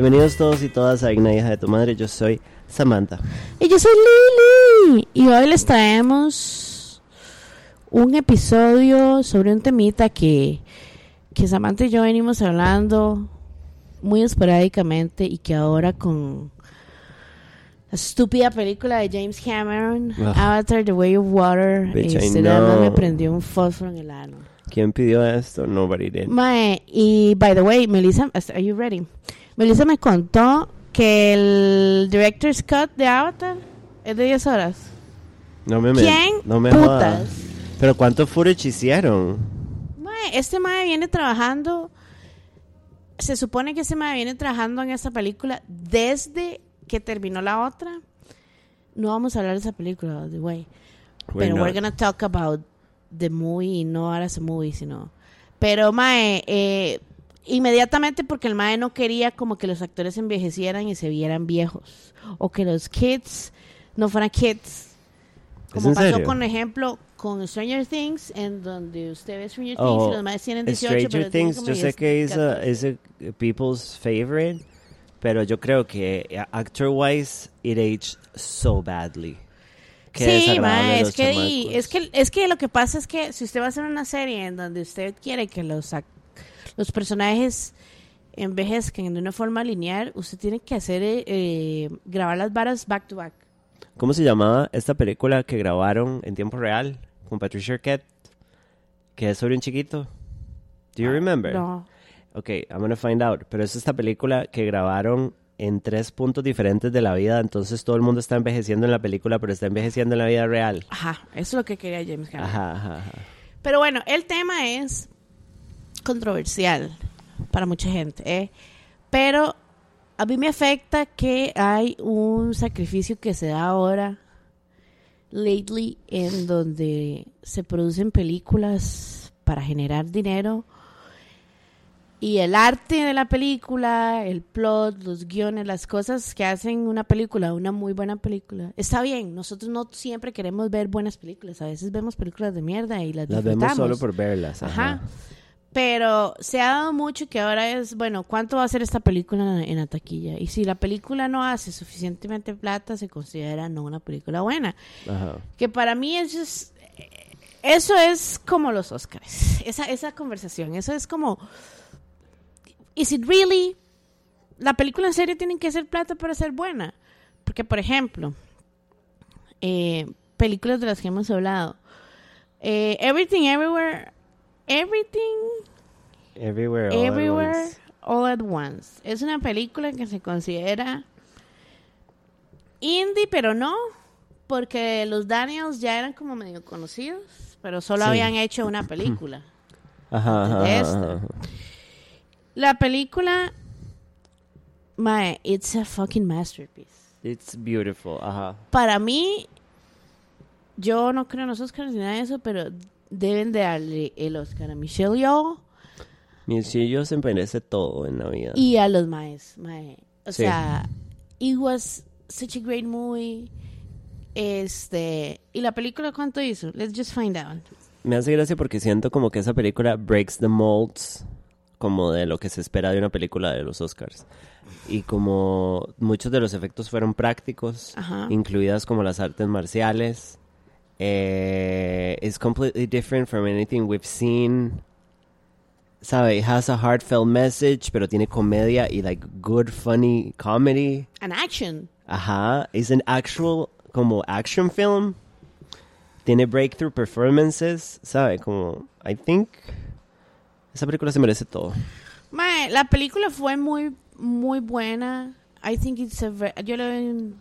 Bienvenidos todos y todas a Una hija de tu madre. Yo soy Samantha. Y yo soy Lili. Y hoy les traemos un episodio sobre un temita que, que Samantha y yo venimos hablando muy esporádicamente y que ahora con la estúpida película de James Cameron, Ugh. Avatar The Way of Water, Bitch, este, nada más me prendió un fósforo en el ano. ¿Quién pidió esto? Nobody did. Mae, y by the way, Melissa, are you ready? Melissa me contó que el director's cut de Avatar es de 10 horas. No me, me- ¿Quién no me putas? jodas. Pero ¿cuánto footage hicieron? Mae, este mae viene trabajando. Se supone que este mae viene trabajando en esta película desde que terminó la otra. No vamos a hablar de esa película, by the way. We're pero we're gonna talk about the movie, no ahora ese movie, sino. Pero mae, eh, inmediatamente porque el mae no quería como que los actores envejecieran y se vieran viejos o que los kids no fueran kids. Como pasó serio? con ejemplo con Stranger Things, en donde usted ve Stranger Things Oh, y los maes tienen 18, Stranger pero Things, como yo sé 10, que es a, 14. es a people's favorite, pero yo creo que eh, actor-wise, it aged so badly. Qué sí, los es que, y- chamacos. es que es que lo que pasa es que si usted va a hacer una serie en donde usted quiere que los ac- los personajes envejezcan de una forma lineal, usted tiene que hacer eh, eh, grabar las varas back to back. ¿Cómo se llamaba esta película que grabaron en tiempo real con Patricia Arquette? Que es sobre un chiquito. Do you remember? Ah, No. Ok, I'm gonna find out. Pero es esta película que grabaron en tres puntos diferentes de la vida. Entonces todo el mundo está envejeciendo en la película, pero está envejeciendo en la vida real. Ajá, eso es lo que quería James Cameron. Ajá, ajá, ajá. Pero bueno, el tema es controversial para mucha gente, ¿eh? Pero a mí me afecta que hay un sacrificio que se da ahora, lately, en donde se producen películas para generar dinero. Y el arte de la película, el plot, los guiones, las cosas que hacen una película, una muy buena película. Está bien, nosotros no siempre queremos ver buenas películas, a veces vemos películas de mierda y las, Las vemos solo por verlas. Ajá. Ajá. Pero se ha dado mucho que ahora es, bueno, ¿cuánto va a ser esta película en la taquilla? Y si la película no hace suficientemente plata, se considera no una película buena. Ajá. Que para mí eso es, eso es como los Oscars. Esa, esa conversación, eso es como, ¿is it really? La película en serio tiene que hacer plata para ser buena. Porque, por ejemplo, eh, películas de las que hemos hablado. Eh, Everything Everywhere, Everything Everywhere. All at Everywhere Once. All at Once. Es una película que se considera indie, pero no, porque los Daniels ya eran como medio conocidos, pero solo Sí. habían hecho una película. Ajá. La película, mae, it's a fucking masterpiece. It's beautiful. Ajá. Para mí, yo no creo en los Oscars ni nada de eso, pero deben de darle el Oscar a Michelle Yeoh Mi sillo se merece todo en la vida. y a los maes, mae. O Sí. sea, it was such a great movie. Este, y la película cuánto hizo? Let's just find out. Me hace gracia porque siento como que esa película breaks the molds como de lo que se espera de una película de los Oscars. Y como muchos de los efectos fueron prácticos, Ajá. incluidas como las artes marciales, eh, it's completely different from anything we've seen. Sabe, it has a heartfelt message, pero tiene comedia y like good funny comedy. An action. Ajá, es an actual como action film. Tiene breakthrough performances, ¿sabe? Como, I think esa película se merece todo. Mae, la película fue muy, muy buena. I think it's a yo le doy un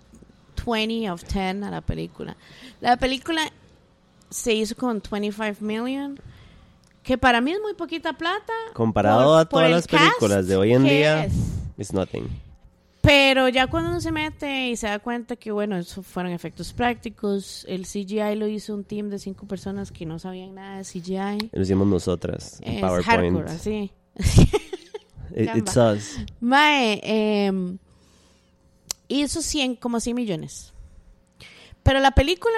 20 of 10 a la película. La película se hizo con 25 million, que para mí es muy poquita plata. Comparado por- a todas las películas de hoy en día, es. it's nothing. Pero ya cuando uno se mete y se da cuenta que, bueno, eso fueron efectos prácticos, el CGI lo hizo un team de cinco personas que no sabían nada de CGI. Lo hicimos nosotras en Es PowerPoint. hardcore, así. It- it's us. Mae, eh, hizo 100, como 100 millones. Pero la película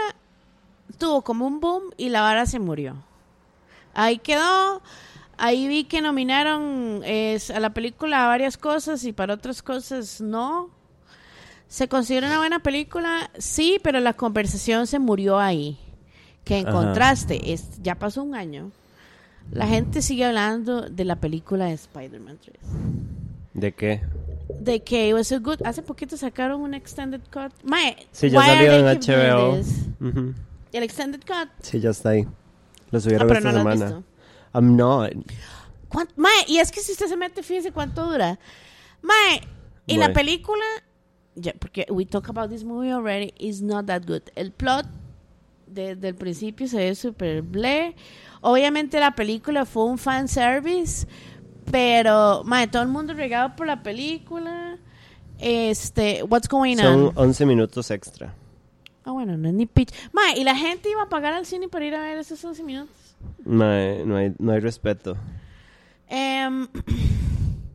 tuvo como un boom y la vara se murió. Ahí quedó. ahí vi que nominaron a la película a varias cosas y para otras cosas no. ¿Se considera una buena película? Sí, pero la conversación se murió ahí. Que en Ajá. contraste, es, ya pasó un año. La gente sigue hablando de la película de Spider-Man 3. ¿De qué? De que was so good. Hace poquito sacaron un extended cut. Mae, Sí, ya salió en HBO. this? Ujú. El extended cut. Sí, ya está ahí. Lo Ah, subieron pero esta no lo semana. visto. I'm not. ¿Cuán- Mae, y es que si usted se mete, fíjese cuánto dura. Mae, y la película, ya, porque we talk about this movie already, is not that good. El plot desde el principio se ve súper ble. Obviamente la película fue un fan service, pero mae, todo el mundo regado por la película. Este, what's going Son on? 11 minutos extra. Ah, bueno, no es ni pitch. Mae, y la gente iba a pagar al cine para ir a ver esos 11 minutos. No hay, no hay, no hay respeto. Em,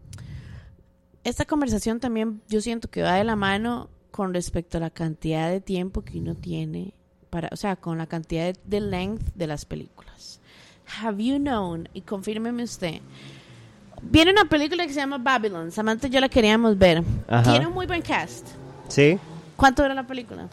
esta conversación también yo siento que va de la mano con respecto a la cantidad de tiempo que uno tiene para, o sea, con la cantidad de, de length de las películas. Have you known, y confírmeme usted, viene una película que se llama Babylon, Samantha y yo la queríamos ver. Ajá. Tiene un muy buen cast. ¿Sí? ¿Cuánto dura la película?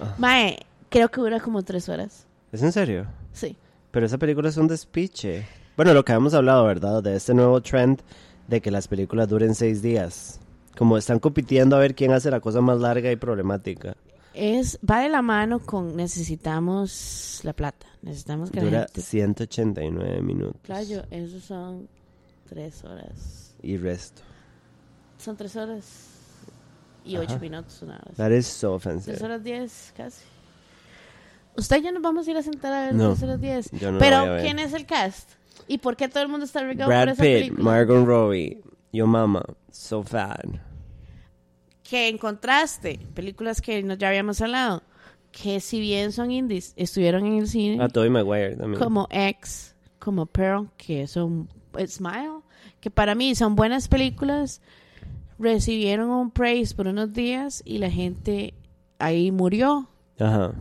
Ah. Mae, creo que dura como tres horas. ¿Es en serio? Sí. Pero esa película es un despiche. Bueno, lo que habíamos hablado, ¿verdad? De este nuevo trend de que las películas duren seis días. Como están compitiendo a ver quién hace la cosa más larga y problemática. Es, va de la mano con necesitamos la plata. Necesitamos que la Dura gente 189 minutos. Playo, esos son tres horas. Y resto. Son tres horas y Ajá. ocho minutos, una hora. That is so Tres offensive. horas diez, casi. Usted y yo nos vamos a ir a sentar a ver No, tres horas diez. yo no Pero. ¿quién es el cast? ¿Y por qué todo el mundo está regado por Brad esa Pitt, película? Margot Robbie, Yo Mama, So Fat. que en contraste, películas que no, ya habíamos hablado, que si bien son indies, estuvieron en el cine. Ah, Tobey Maguire también. como X, como Pearl, que son Smile, que para mí son buenas películas, recibieron un praise por unos días y la gente ahí murió Ajá.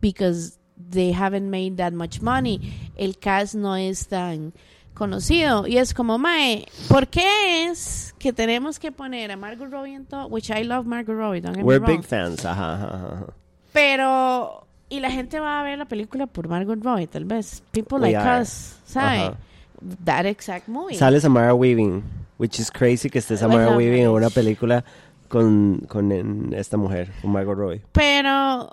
because they haven't made that much money. El cast no es tan conocido y es como, mae, ¿por qué es que tenemos que poner a Margot Robbie en todo? Which I love Margot Robbie, don't get me We're wrong. big fans. Ajá, ajá, ajá. Pero, y la gente va a ver la película por Margot Robbie, tal vez. People We like are. us, ¿sabe? Ajá. That exact movie. Sale Samara Weaving, which is crazy que esté Samara Weaving en una película con, con esta mujer, con Margot Robbie. Pero,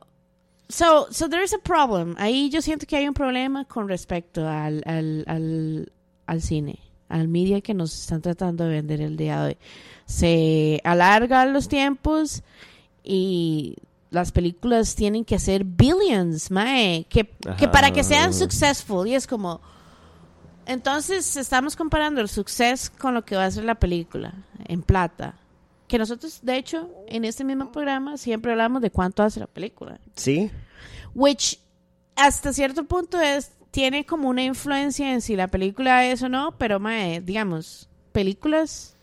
so, so there's a problem. Ahí yo siento que hay un problema con respecto al, al, al, al cine, al media que nos están tratando de vender el día de hoy. Se alargan los tiempos y las películas tienen que hacer billions, mae, que, que para que sean successful y es como entonces estamos comparando el success con lo que va a ser la película en plata. Que nosotros, de hecho, en este mismo programa siempre hablamos de cuánto hace la película. ¿Sí? Which, hasta cierto punto, es tiene como una influencia en si la película es o no, pero, mae, digamos, películas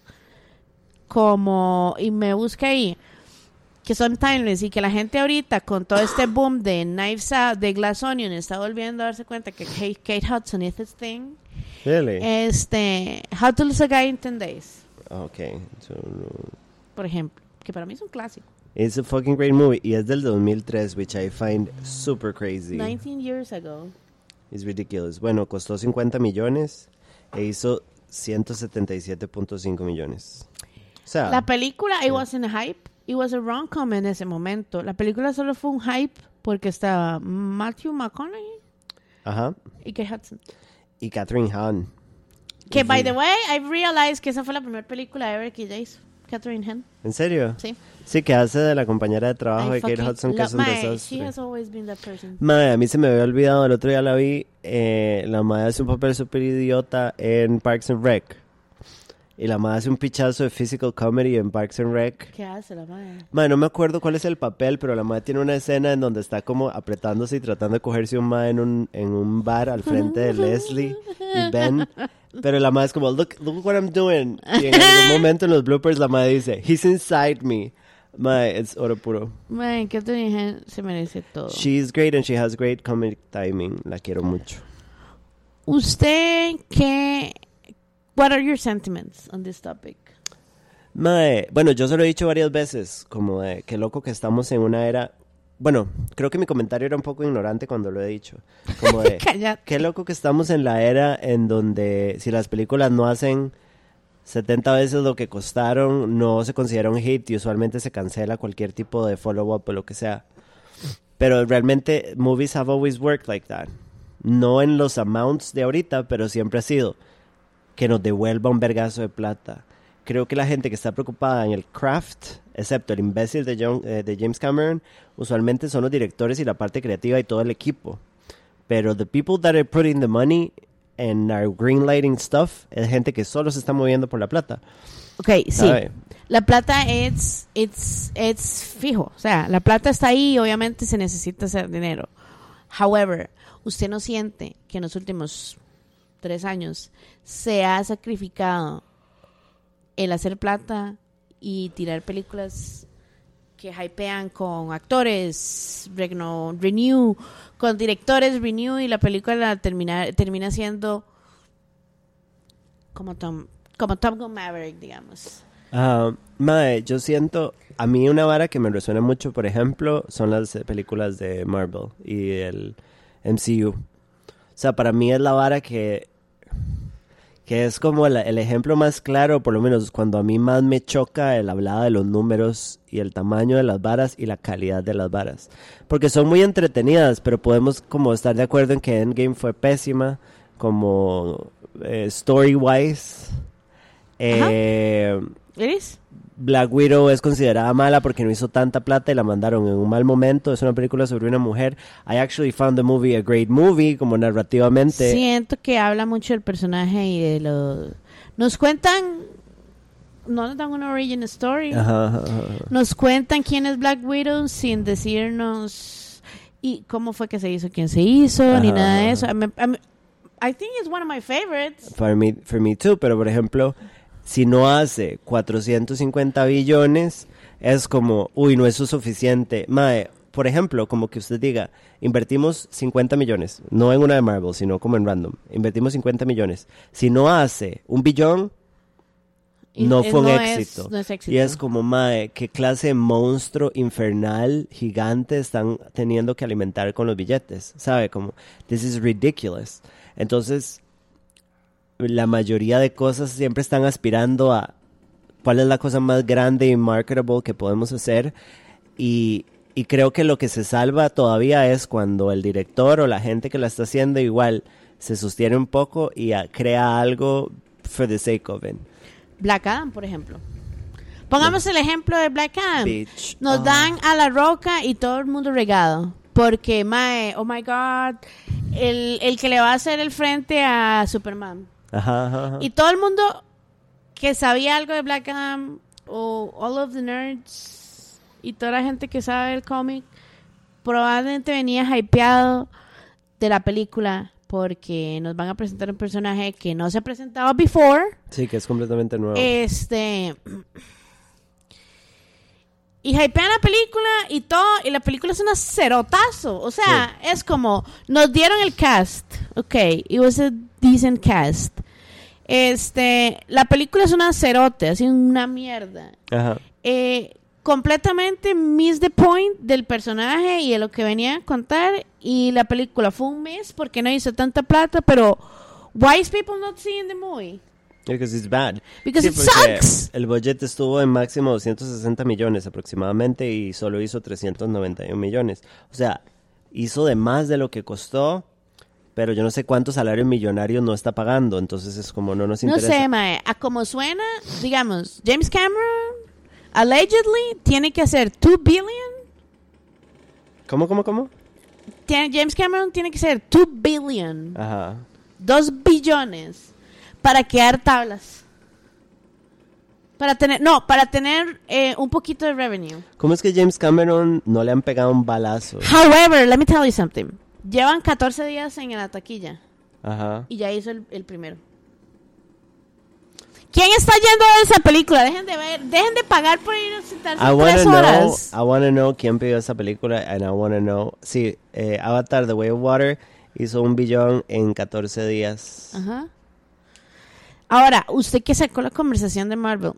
como, y me busca ahí, que son timeless y que la gente ahorita con todo este boom de Knives Out, de Glass Onion, está volviendo a darse cuenta que Kate, Kate Hudson is this thing. Really? Este, How to Lose a Guy in 10 Days, Okay. So, por ejemplo, que para mí es un clásico. it's a fucking great movie. Y es del 2003, which I find super crazy. 19 years ago. It's ridiculous. Bueno, costó 50 millones e hizo 177.5 millones. O sea, La película, it wasn't a hype. It was a rom-com en ese momento. La película solo fue un hype porque estaba Matthew McConaughey ajá. y Kate Hudson. Y Catherine Hahn. Que, by the way, I realized que esa fue la primera película ever que ella hizo. Catherine Hahn. ¿En serio? Sí. Sí, que hace de la compañera de trabajo I de Kate Hudson, que es un desastre. She has always been that person. Madre, a mí se me había olvidado, el otro día la vi, eh, la madre hace un papel súper idiota en Parks and Rec. Y la madre hace un pichazo de physical comedy en Parks and Rec. ¿Qué hace la madre? Madre, no me acuerdo cuál es el papel, pero la madre tiene una escena en donde está como apretándose y tratando de cogerse un madre en un, en un bar al frente de Leslie y Ben. Pero la madre es como, look, look what I'm doing. Y en algún momento en los bloopers la madre dice, he's inside me. Madre, es oro puro. Mae, Catherine Hahn se merece todo. She's great and she has great comedic timing. La quiero mucho. ¿Usted qué? What are your sentiments on this topic? Mae, bueno, yo se lo he dicho varias veces, como de qué loco que estamos en una era. Bueno, creo que mi comentario era un poco ignorante cuando lo he dicho. Como de qué loco que estamos en la era en donde si las películas no hacen 70 veces lo que costaron, no se considera un hit y usualmente se cancela cualquier tipo de follow-up o lo que sea. Pero realmente, movies have always worked like that. No en los amounts de ahorita, pero siempre ha sido que nos devuelva un vergazo de plata. Creo que la gente que está preocupada en el craft, excepto el imbécil de, John- eh, de James Cameron, usualmente son los directores y la parte creativa y todo el equipo. Pero the people that are putting the money and are greenlighting stuff es gente que solo se está moviendo por la plata. Ok, sí. La plata es it's, it's fijo. O sea, la plata está ahí y obviamente se necesita hacer dinero. However, usted no siente que en los últimos tres años se ha sacrificado el hacer plata y tirar películas que hypean con actores, regno- renew, con directores renew y la película termina, termina siendo como Tom, como Top Gun Maverick, digamos. Ah, mae, yo siento, a mí una vara que me resuena mucho, por ejemplo, son las películas de Marvel y el MCU. O sea, para mí es la vara que, que es como la- el ejemplo más claro, por lo menos cuando a mí más me choca el hablada de los números y el tamaño de las varas y la calidad de las varas. Porque son muy entretenidas, pero podemos como estar de acuerdo en que Endgame fue pésima, como eh, story-wise. Eh, ¿Eres? Black Widow es considerada mala porque no hizo tanta plata y la mandaron en un mal momento. Es una película sobre una mujer. I actually found the movie a great movie, como narrativamente. Siento que habla mucho del personaje y de los... Nos cuentan... No nos dan una origin story. Ajá, ajá, ajá. Nos cuentan quién es Black Widow sin decirnos y cómo fue que se hizo, quién se hizo, ni nada de eso. I think it's one of my favorites. For me, for me too, pero por ejemplo, si no hace 450 billones, es como, uy, no eso es suficiente. Mae, por ejemplo, como que usted diga, invertimos 50 millones, no en una de Marvel, sino como en random, invertimos 50 millones. Si no hace un billón, no fue un no es- éxito. no es éxito. Y es como, mae, qué clase de monstruo infernal, gigante están teniendo que alimentar con los billetes, ¿sabe? Como, this is ridiculous. Entonces, la mayoría de cosas siempre están aspirando a cuál es la cosa más grande y marketable que podemos hacer. Y, y creo que lo que se salva todavía es cuando el director o la gente que la está haciendo igual se sostiene un poco y ah, crea algo for the sake of it. Black Adam, por ejemplo. Pongamos el ejemplo de Black Adam. Nos Ah. dan a la roca y todo el mundo regado. Porque, mae, oh my god, el, el que le va a hacer el frente a Superman. Ajá, ajá, ajá. Y todo el mundo que sabía algo de Black Adam, o all of the nerds, y toda la gente que sabe el cómic, probablemente venía hypeado de la película. Porque nos van a presentar un personaje que no se ha presentado before. Sí, que es completamente nuevo. Este. Y hypean la película y todo. Y la película es una cerotazo. O sea, es como. Nos dieron el cast. Ok, it was a decent cast. Este. La película es una cerote, así una mierda. Ajá. Eh, completamente miss the point del personaje y de lo que venía a contar. Y la película fue un mes porque no hizo tanta plata. Pero. Why is people not seeing the movie? Because it's bad. Because Sí, it sucks. El budget estuvo en máximo 260 millones aproximadamente y solo hizo 391 millones. O sea, hizo de más de lo que costó, pero yo no sé cuántos salarios millonarios no está pagando. Entonces es como no nos No interesa. sé, mae. A como suena, digamos, James Cameron allegedly tiene que hacer 2 billion. ¿Cómo, cómo, cómo? Tiene- James Cameron tiene que hacer 2 billion. Ajá. 2 billones para quedar tablas. Para tener, no, para tener eh, un poquito de revenue. ¿Cómo es que James Cameron no le han pegado un balazo? However, let me tell you something. Llevan 14 días en la taquilla Ajá. y ya hizo el, el primero. ¿Quién está yendo a esa película? Dejen de ver, dejen de pagar por ir a sentarse I wanna tres know, horas. I wanna know quién pidió esa película and I wanna know, sí, eh, Avatar The Way of Water hizo un billón en 14 días. Ajá. Ahora, usted que sacó la conversación de Marvel,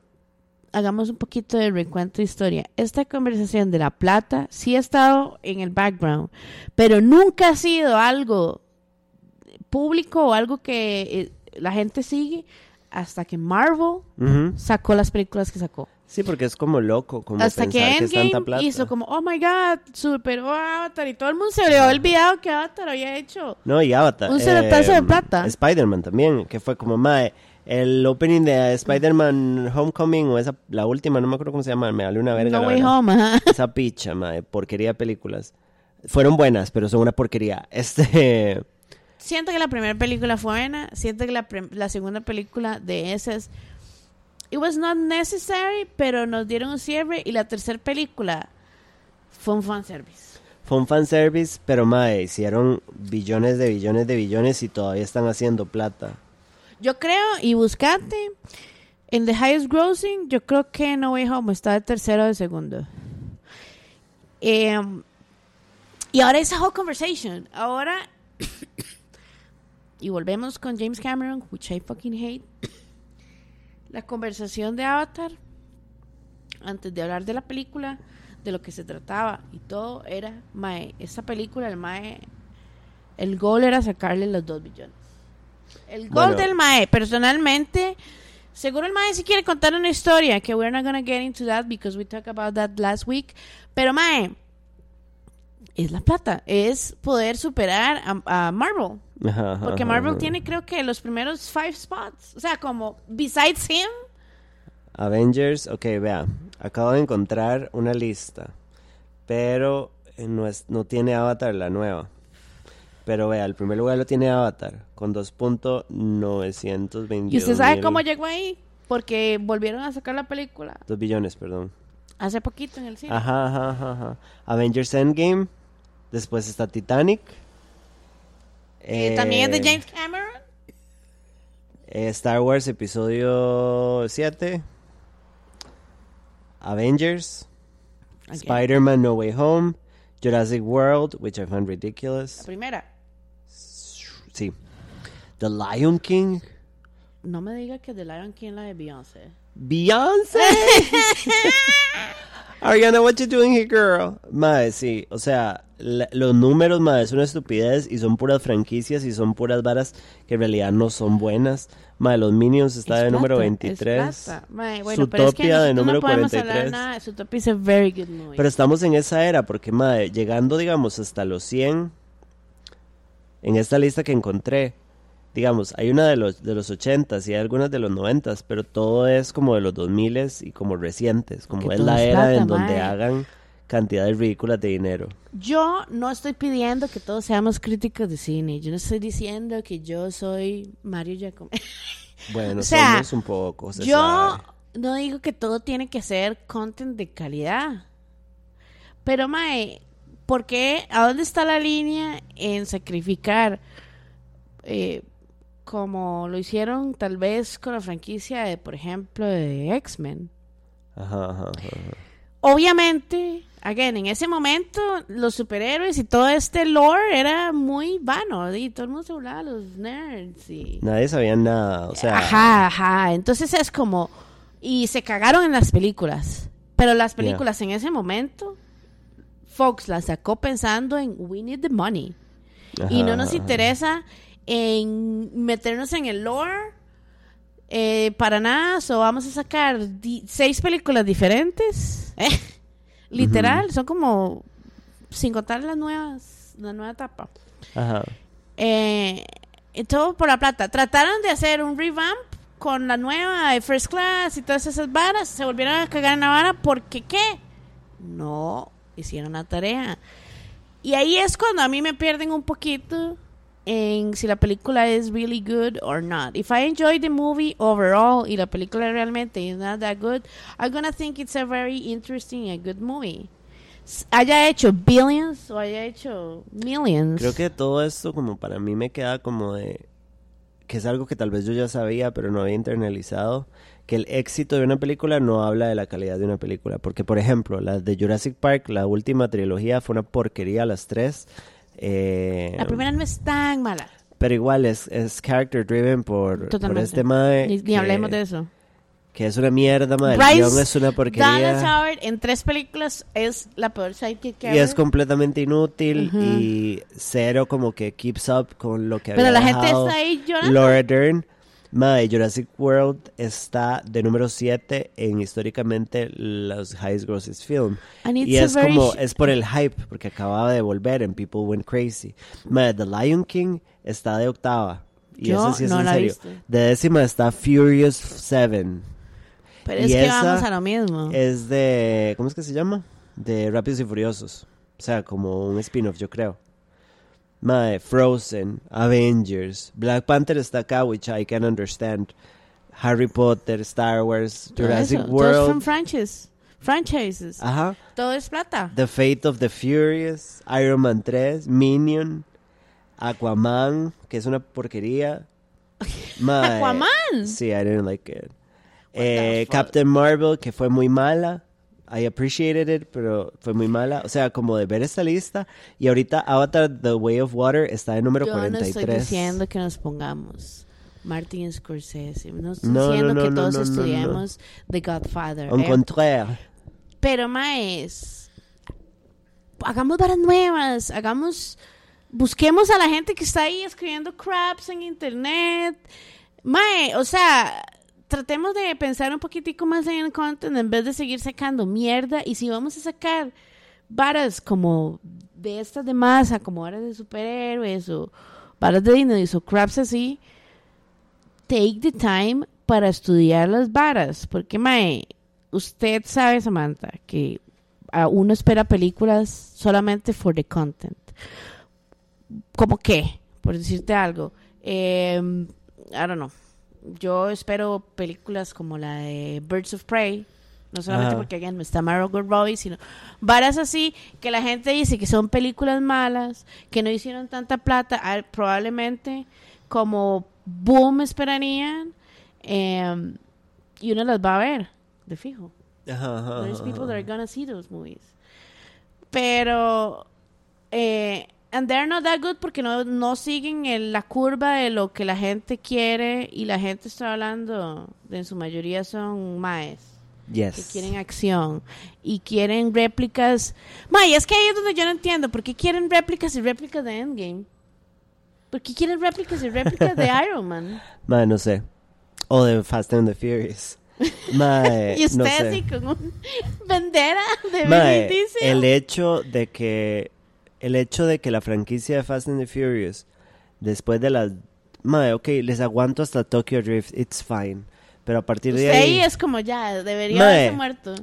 hagamos un poquito de recuento de historia. Esta conversación de la plata sí ha estado en el background, pero nunca ha sido algo público o algo que eh, la gente sigue hasta que Marvel sacó las películas que sacó. Sí, porque es como loco, como hasta que pensar que es tanta Endgame plata. hizo como, oh my god, superó a Avatar y todo el mundo se le había olvidado que Avatar había hecho. No, y Avatar. Un cerotazo de plata. Spider-Man también, que fue como, mae, el opening de Spider-Man Homecoming, o esa, la última, no me acuerdo cómo se llama, me vale una verga. No Way. Home, ajá. Esa picha, mae, porquería de películas. Fueron buenas, pero son una porquería. Este... Siento que la primera película fue buena. Siento que la, la segunda película de esas. It was not necessary, pero nos dieron un cierre. Y la tercera película fue un fanservice. Fue un fanservice, pero mae, hicieron billones de billones de billones y todavía están haciendo plata. Yo creo, y buscate, en The Highest Grossing, yo creo que No Way Home está de tercero o de segundo. Em, y ahora esa whole conversation. Ahora. y volvemos con James Cameron, which I fucking hate. La conversación de Avatar. Antes de hablar de la película, de lo que se trataba y todo, era, mae, esta película, el mae. El goal era sacarle los dos billones. El gol Bueno. del Mae, personalmente, seguro el Mae si quiere contar una historia, que we're not gonna get into that because we talked about that last week. Pero Mae, es la plata, es poder superar a, a Marvel. Ajá, ajá, Porque Marvel ajá. tiene creo que los primeros five spots. O sea, como, besides him, Avengers, ok, vea, acabo de encontrar una lista, pero eh, no, es, no tiene Avatar la nueva. Pero vea, el primer lugar lo tiene Avatar, con 2.922 y usted sabe cómo llegó ahí. Porque volvieron a sacar la película 2 billones, perdón. hace poquito en el cine. Ajá, ajá, ajá, ajá. Avengers Endgame, después está Titanic. Eh, También es de eh, James Cameron. eh, Star Wars Episodio 7. Avengers. Ok. Spider-Man No Way Home. Jurassic World, which I found La ridiculous. primera. Sí. The Lion King. No me diga que The Lion King es la de Beyoncé. Beyoncé. Ariana, what you doing here, girl? Madre, sí. O sea, la- los números, madre, es una estupidez y son puras franquicias y son puras varas que en realidad no son buenas. Madre, los Minions está Es de número plata, es 23. plata. Mae, bueno, pero es que Zootopia de número no podemos 43. hablar nada Zootopia es a very good movie. Pero estamos en esa era porque, madre, llegando, digamos, hasta los 100, en esta lista que encontré, digamos, hay una de los, de los 80 y hay algunas de los 90 pero todo es como de los 2000 y como recientes, como Que es la era en donde hagan cantidades ridículas de dinero. Yo no estoy pidiendo que todos seamos críticos de cine. Yo no estoy diciendo que yo soy Mario Giacomo. Bueno, O sea, somos un poco, se yo sabe. no digo que todo tiene que ser content de calidad. Pero, Mae, ¿por qué? ¿A dónde está la línea en sacrificar, eh, como lo hicieron tal vez con la franquicia de, por ejemplo, de X-Men? Ajá, ajá. Obviamente, again, en ese momento los superhéroes y todo este lore era muy vano y todo el mundo se burlaba de los nerds y... Nadie sabía nada, o sea, Ajá, ajá. Entonces es como... Y se cagaron en las películas. Pero las películas en ese momento, Fox las sacó pensando en we need the money. y no nos interesa en meternos en el lore eh, para nada. O vamos a sacar seis películas diferentes. ¿eh? Literal, son como... Sin contar las nuevas, la nueva etapa. Ajá. Eh, y todo por la plata. Trataron de hacer un revamp con la nueva de First Class y todas esas varas. Se volvieron a cagar en la vara porque ¿qué? No hicieron la tarea. Y ahí es cuando a mí me pierden un poquito en si la película es really good or not. If I enjoy the movie overall y la película realmente is not that good, I'm gonna think it's a very interesting and good movie. Haya hecho billions o haya hecho millions. Creo que todo esto como para mí me queda como de que es algo que tal vez yo ya sabía pero no había internalizado que el éxito de una película no habla de la calidad de una película porque por ejemplo las de Jurassic Park la última trilogía fue una porquería las tres Eh, La primera no es tan mala. Pero igual es, es character driven por, por este mae. Ni, hablemos de eso. Que es una mierda. El Bryce guion es una Dallas porquería. Howard en tres películas es la peor sidekick que Y es completamente inútil Ujú. y cero como que keeps up con lo que Pero había la gente está ahí llorando. Laura Dern. Mae, Jurassic World está de número 7 en históricamente los highest grosses film. Y es very como, es por el hype, porque acababa de volver en People Went Crazy. Mae, The Lion King está de octava. Y Yo eso sí es no en serio. De décima está Furious 7. Pero es que esa vamos a lo mismo. Es de, ¿cómo es que se llama? De Rápidos y Furiosos. O sea, como un spin-off, yo creo. Mae, Frozen, Avengers, Black Panther está acá, which I can understand. Harry Potter, Star Wars, Jurassic eso. Todo es from World. franchise. franchises. Ajá. Todo es plata. The Fate of the Furious, Iron Man 3, Minion, Aquaman, que es una porquería. Mae, Aquaman. Sí, I didn't like it. Eh? Captain Marvel, que fue muy mala. I appreciated it, pero fue muy mala. O sea, como de ver esta lista. Y ahorita Avatar The Way of Water está en número Yo no 43. estoy diciendo que nos pongamos Martin Scorsese. No estoy No, no, diciendo no, que no, todos no, no, no. estudiemos The Godfather. Au eh. contraire. Pero, maes, hagamos varas nuevas, hagamos, busquemos a la gente que está ahí escribiendo craps en internet. Mae, o sea, tratemos de pensar un poquitico más en el content en vez de seguir sacando mierda. Y si vamos a sacar varas como de estas de masa, como varas de superhéroes o varas de Disney o craps así, take the time para estudiar las varas. Porque, mae, usted sabe, Samantha, que uno espera películas solamente for the content. ¿Cómo qué? Por decirte algo. Eh, I don't know. Yo espero películas como la de Birds of Prey. No solamente Ajá. porque again, no está Margot Robbie, sino varas así que la gente dice que son películas malas, que no hicieron tanta plata, ah, probablemente como boom esperarían, eh, y uno las va a ver, de fijo. Ajá, There's people that are gonna see those movies. Pero, eh, and they're not that good porque no, no siguen el- la curva de lo que la gente quiere y la gente está hablando, de, en su mayoría son maes que Yes. quieren acción y quieren réplicas. May, es que ahí es donde yo no entiendo. ¿Por qué quieren réplicas y réplicas de Endgame? ¿Por qué quieren réplicas y réplicas de Iron Man? Mae, no sé. O de Fast and the Furious. Mae, y usted no sé. así con un bandera de Mae, el hecho de que el hecho de que la franquicia de Fast and the Furious después de las Mae, ok, les aguanto hasta Tokyo Drift, it's fine. Pero a partir de Usted ahí, ahí es como ya, debería Mae. haberse muerto.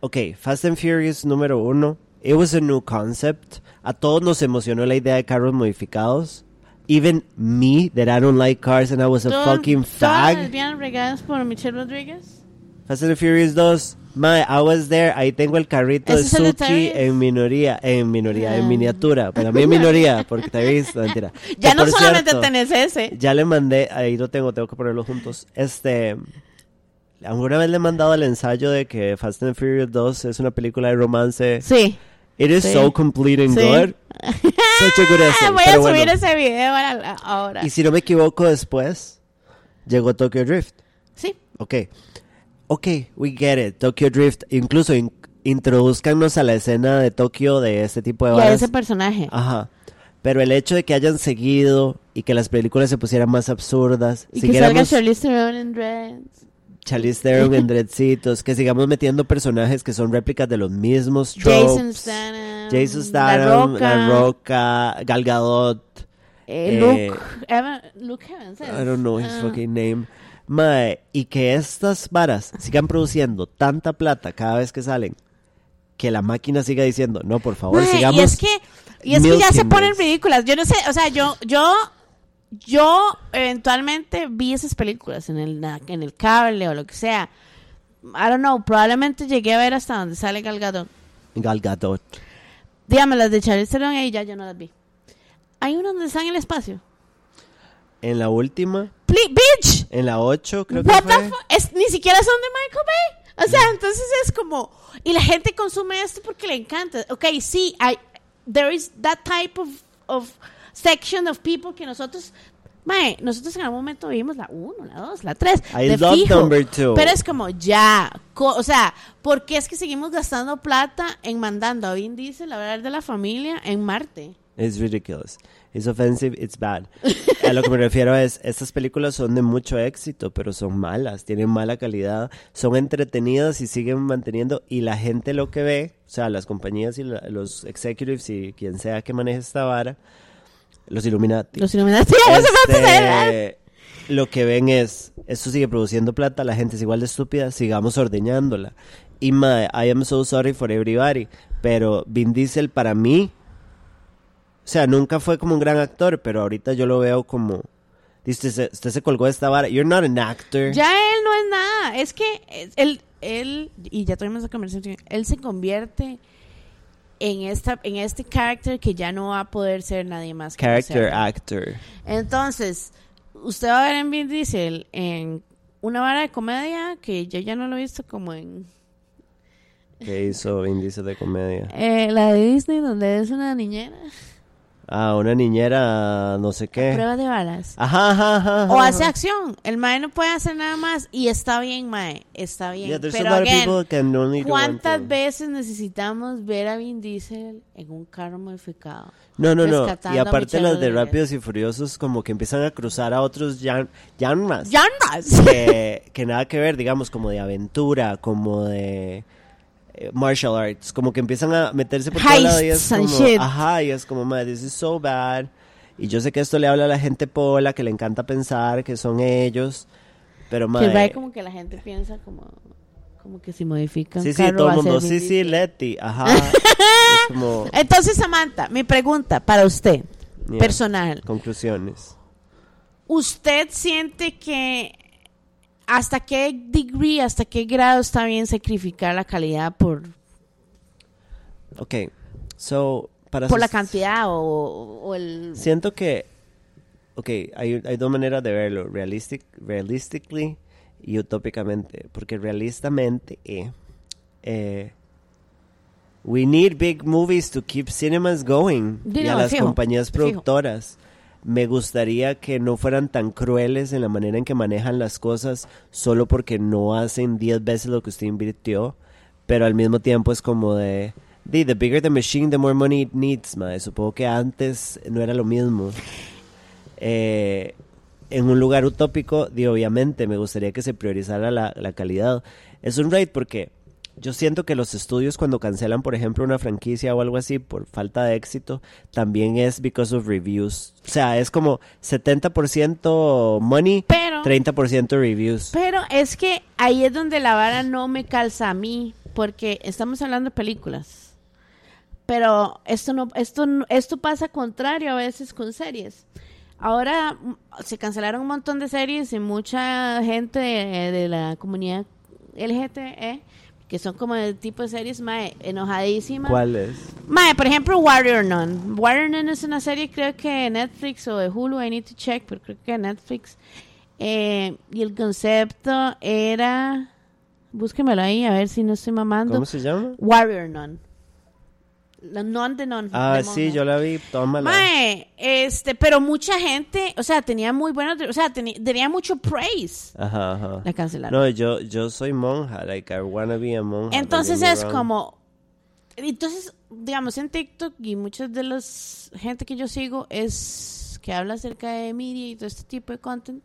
ok, Fast and Furious número uno, it was a new concept. A todos nos emocionó la idea de carros modificados. Even me, that I don't like cars and I was a fucking Todas las fag. regadas por Michelle Rodríguez. Fast and the Furious 2, mae, I was there. Ahí tengo el carrito de ¿Ese es el de Suki en minoría, en minoría, en Ah. miniatura. Para mí en minoría, porque te he visto, mentira. Ya Que, no solamente cierto, tenés ese. Ya le mandé, ahí lo tengo, tengo que ponerlo juntos. Este, alguna vez le he mandado el ensayo de que Fast and Furious 2 es una película de romance. Sí. It is Sí. so complete and Sí. good. Such a good essay, Voy a subir bueno. ese video ahora. ahora. Y si no me equivoco, después llegó Tokyo Drift. Sí. Ok. Ok, we get it. Tokyo Drift. Incluso in- introduzcanos a la escena de Tokio de este tipo de Y a ese personaje. Ajá. Pero el hecho de que hayan seguido y que las películas se pusieran más absurdas, y que salga siguiéramos Charlize Theron en dreads. Charlize Theron en dreadcitos, que sigamos metiendo personajes que son réplicas de los mismos tropes. Jason Statham. Jason Statham, La La Roca. Roca, Gal Gadot. eh, eh, Luke. Evan- Luke Evans. I don't know his Ah. fucking name. Mae, y que estas varas sigan produciendo tanta plata cada vez que salen, que la máquina siga diciendo, no, por favor, Mae, sigamos. Y es que, y es que ya se ponen this". ridículas. Yo no sé, o sea, yo, yo, yo eventualmente vi esas películas en el, en el cable o lo que sea. I don't know, probablemente llegué a ver hasta donde sale Gal Gadot. Gal Gadot. Dígame, las de Charlize Theron y ya yo no las vi. Hay una donde están en el espacio. En la última, Pli- bitch! en la 8, creo que What the fue. fu- es, ni siquiera son de Michael Bay. O sea, entonces es como. Y la gente consume esto porque le encanta. Ok, sí, hay, there is that type of, of section of people que nosotros Mae, nosotros en algún momento vimos la 1, la 2, la 3. I love fijo. number two. Pero es como, ya. co- o sea, ¿por qué es que seguimos gastando plata en mandando a Vin Diesel a hablar de la familia en Marte? It's ridiculous. It's offensive, it's bad. A lo que me refiero es, estas películas son de mucho éxito, pero son malas, tienen mala calidad, son entretenidas y siguen manteniendo, y la gente lo que ve, o sea, las compañías y la- los executives y quien sea que maneje esta vara, los Illuminati. Los Illuminati. Este, lo que ven es, esto sigue produciendo plata, la gente es igual de estúpida, sigamos ordeñándola. Y mae, I am so sorry for everybody, pero Vin Diesel para mí, sea, nunca fue como un gran actor, pero ahorita yo lo veo como, usted, se- usted se colgó de esta vara, you're not an actor. Ya él no es nada. Es que él, él, y ya tuvimos esa conversación, él se convierte en esta en este character que ya no va a poder ser nadie más. que Character actor. Entonces, usted va a ver en Vin Diesel en una vara de comedia que yo ya no lo he visto como en Que hizo Vin Diesel de comedia. eh, la de Disney donde es una niñera. Ah, una niñera, no sé qué. Prueba de balas. Ajá, ajá, ajá. O hace acción. El mae no puede hacer nada más. Y está bien, mae. Está bien. Yeah, Pero a again, one ¿cuántas veces necesitamos ver a Vin Diesel en un carro modificado? No, no, no. Y a aparte las de? Rápidos y Furiosos como que empiezan a cruzar a otros yan- genres. ¡Llamas! Que, que nada que ver, digamos, como de aventura, como de martial arts. Como que empiezan a meterse por todo lado y es como... shit. Ajá, y es como, man, this is so bad. Y yo sé que esto le habla a la gente pola, que le encanta pensar que son ellos. Pero, Que madre... va como que la gente piensa como, como que si modifica un Sí, sí, carro todo el mundo, sí, sí. Letty, ajá. es como... Entonces, Samantha, mi pregunta para usted, Yeah. personal. Conclusiones. ¿Usted siente que hasta qué degree, hasta qué grado está bien sacrificar la calidad por, Ok, so... Para por la cantidad o, o el... Siento que, ok, hay, hay dos maneras de verlo, realistic, realistically y utópicamente, porque realistamente, eh, eh, we need big movies to keep cinemas going Di y a las fijo, compañías fijo. Me gustaría que no fueran tan crueles en la manera en que manejan las cosas solo porque no hacen 10 veces lo que usted invirtió, pero al mismo tiempo es como de, the bigger the machine, the more money it needs, mae. Supongo que antes no era lo mismo. Eh, en un lugar utópico, obviamente, me gustaría que se priorizara la, la calidad. Es un rate porque yo siento que los estudios cuando cancelan, por ejemplo, una franquicia o algo así por falta de éxito, también es because of reviews. O sea, es como 70% money, Pero- 30% reviews. Pero es que ahí es donde la vara no me calza a mí, porque estamos hablando de películas. Pero esto no, esto, esto pasa contrario a veces con series. Ahora mm, se cancelaron un montón de series y mucha gente de, de la comunidad LGTE, que son como el tipo de series mae, enojadísimas. ¿Cuál es? Mae, por ejemplo, Warrior Nun. Warrior Nun es una serie, creo que de Netflix o de Hulu, I need to check, pero creo que de Netflix. Eh, y el concepto era. Búsquemelo ahí, a ver si no estoy mamando. ¿Cómo se llama? Warrior Nun. La non de non. Ah, de sí, yo la vi, tómala. Mae, este, pero mucha gente, o sea, tenía muy buenos, o sea, tenía, tenía mucho praise. Ajá, ajá. La cancelaron. No, yo, yo soy monja, like I wanna be a monja. Entonces es wrong. como, entonces, digamos, en TikTok y muchas de las gente que yo sigo es que habla acerca de media y todo este tipo de content.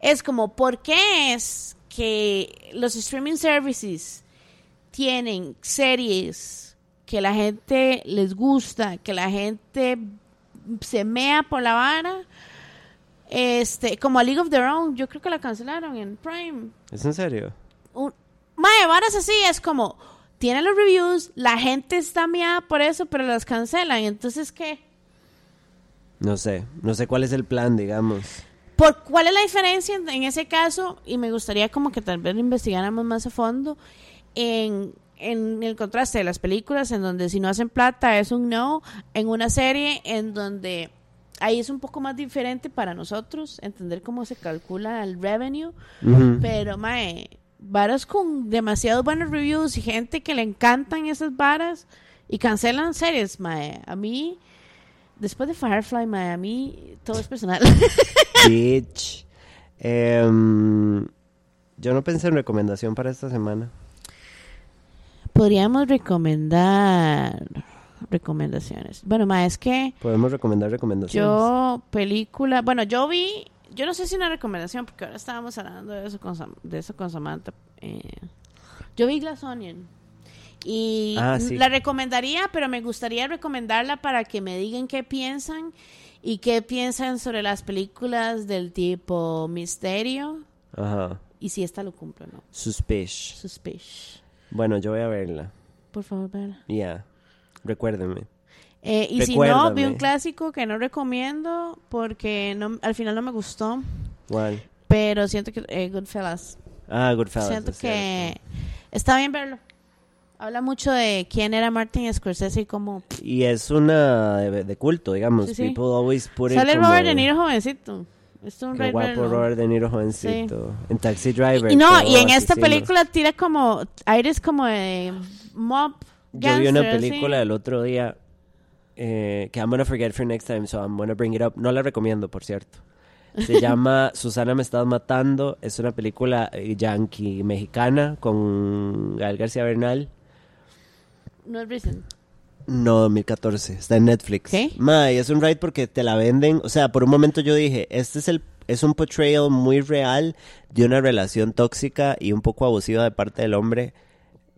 Es como, ¿por qué es que los streaming services tienen series que la gente les gusta, que la gente se mea por la vara? Este, como a League of Their Own, yo creo que la cancelaron en Prime ¿Es en serio? un, mae, varas así, es como, tiene los reviews, la gente está miada por eso, pero las cancelan. Entonces, ¿qué? No sé, no sé cuál es el plan, digamos. ¿Por cuál es la diferencia en, en ese caso? Y me gustaría como que tal vez lo investigáramos más a fondo en, en el contraste de las películas, en donde si no hacen plata es un no, en una serie en donde ahí es un poco más diferente para nosotros entender cómo se calcula el revenue. Pero, mae, varas con demasiados buenos reviews y gente que le encantan esas varas y cancelan series, mae. A mí, Después de Firefly, Miami, todo es personal. Bitch. Em, yo no pensé en recomendación para esta semana. Podríamos recomendar recomendaciones. Bueno, ma, es que Podemos recomendar recomendaciones. yo, película, bueno, yo vi, yo no sé si una recomendación, porque ahora estábamos hablando de eso con, de eso con Samantha. eh, yo vi Glass Onion. Y Ah, sí. la recomendaría, pero me gustaría recomendarla para que me digan qué piensan y qué piensan sobre las películas del tipo Misterio Ajá. y si esta lo cumple o no. Suspish. Suspicious. Bueno, yo voy a verla. Por favor, véala. Ya. Recuérdeme. Eh, y si no, vi Recuérdame. un clásico que no recomiendo porque no, al final no me gustó, ¿Cuál? pero siento que eh, Goodfellas. Ah, Goodfellas. siento es que está bien verlo. Habla mucho de quién era Martin Scorsese y cómo. Y es una de, de culto, digamos. Sí, sí. People always put it sale como- Robert De Niro jovencito. Es un Qué guapo verlo. Robert De Niro jovencito. En Taxi Driver. Y no, y en esta película tira como aires como de mob. Yo vi una película el otro día eh, que I'm gonna forget for next time, so I'm gonna bring it up. No la recomiendo, por cierto. Se llama Susana me estás matando. Es una película eh, yankee mexicana con Gael García Bernal. No es recent. No, 2014. Está en Netflix. ¿Qué? Ma, y es un ride porque te la venden. O sea, por un momento yo dije, este es el es un portrayal muy real de una relación tóxica y un poco abusiva de parte del hombre.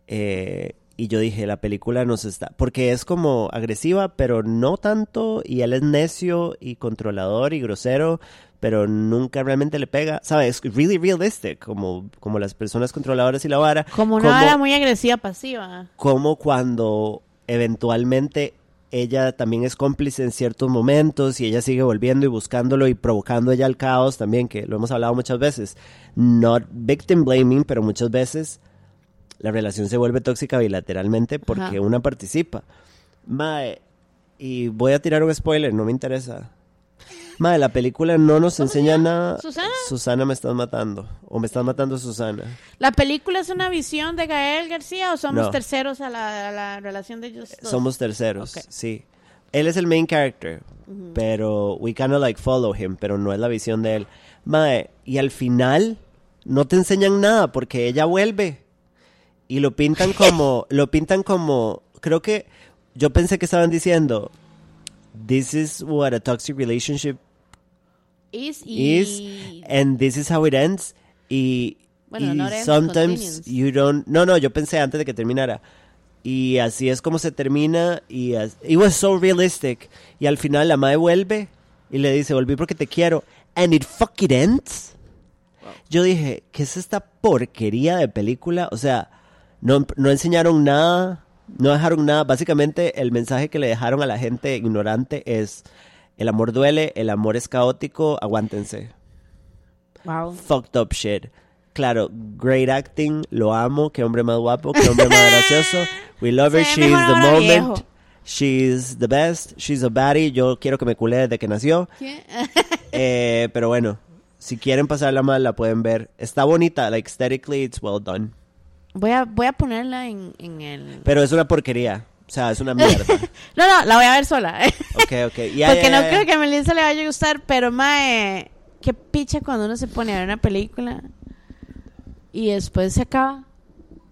Eh, y yo dije, la película nos está... Porque es como agresiva, pero no tanto. Y él es necio y controlador y grosero, pero nunca realmente le pega. ¿Sabes? Es really realistic, como, como las personas controladoras y la vara. Como una Como- vara muy agresiva pasiva. como cuando eventualmente ella también es cómplice en ciertos momentos y ella sigue volviendo y buscándolo y provocando ella el caos también, que lo hemos hablado muchas veces. Not victim blaming, pero muchas veces la relación se vuelve tóxica bilateralmente porque Ajá. una participa. Mae, y voy a tirar un spoiler, no me interesa. Mae, la película no nos enseña nada. ¿Susana? Susana me estás matando. O me estás matando Susana. ¿La película es una visión de Gael García o somos No. terceros a la, a la relación de ellos dos? Somos terceros, Ok. sí. Él es el main character, pero we kinda like follow him, pero no es la visión de él. Mae, y al final no te enseñan nada porque ella vuelve y lo pintan como, lo pintan como, creo que yo pensé que estaban diciendo, this is what a toxic relationship Is y... is and this is how it ends y, Bueno, y no ends, sometimes continues. you don't no no yo pensé antes de que terminara y así es como se termina y as- it was so realistic y al final la madre vuelve y le dice volví porque te quiero and it fucking ends yo dije ¿qué es esta porquería de película? o sea no, no enseñaron nada no dejaron nada básicamente el mensaje que le dejaron a la gente ignorante es el amor duele, el amor es caótico, aguántense Wow. fucked up shit. Claro, great acting, lo amo, qué hombre más guapo, qué hombre más gracioso. We love her, she's the moment. viejo. She's the best, she's a baddie, yo quiero que me culé desde que nació. Eh, pero bueno, si quieren pasarla mal, la pueden ver. Está bonita, like aesthetically, it's well done. Voy a, voy a ponerla en, en el... Pero es una porquería, o sea, es una mierda. No, no, la voy a ver sola. Ok, ok. Ya, Porque no creo que a Melissa le vaya a gustar, pero mae, qué picha cuando uno se pone a ver una película y después se acaba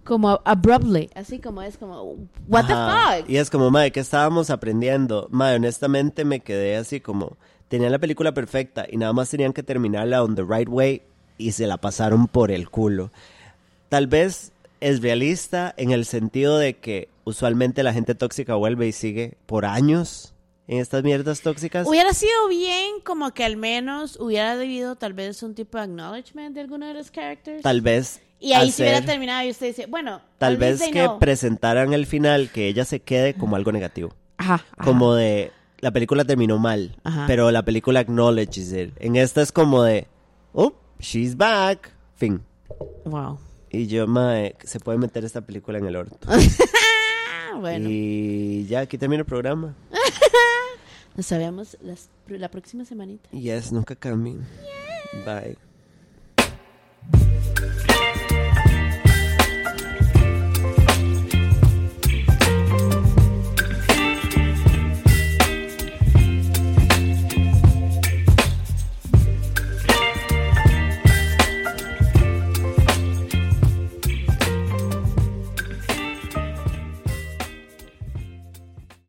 como abruptly, así como es como what Ajá. the fuck. Y es como, madre, ¿qué estábamos aprendiendo? Madre, honestamente me quedé así como, tenían la película perfecta y nada más tenían que terminarla on the right way y se la pasaron por el culo. Tal vez es realista en el sentido de que usualmente la gente tóxica vuelve y sigue por años en estas mierdas tóxicas. Hubiera sido bien como que al menos hubiera debido tal vez un tipo de acknowledgement de alguno de los characters. Tal vez y ahí se hubiera terminado y usted dice, bueno, tal vez que know. presentaran el final que ella se quede como algo negativo. Ajá, ajá. como de la película terminó mal, Ajá. pero la película acknowledges it. En esta es como de, oh, she's back, fin. Wow. Y yo, mae, se puede meter esta película en el orto. Bueno, Y ya, aquí termina el programa. nos sabemos la próxima semanita. Yes, nunca cambien. Bye.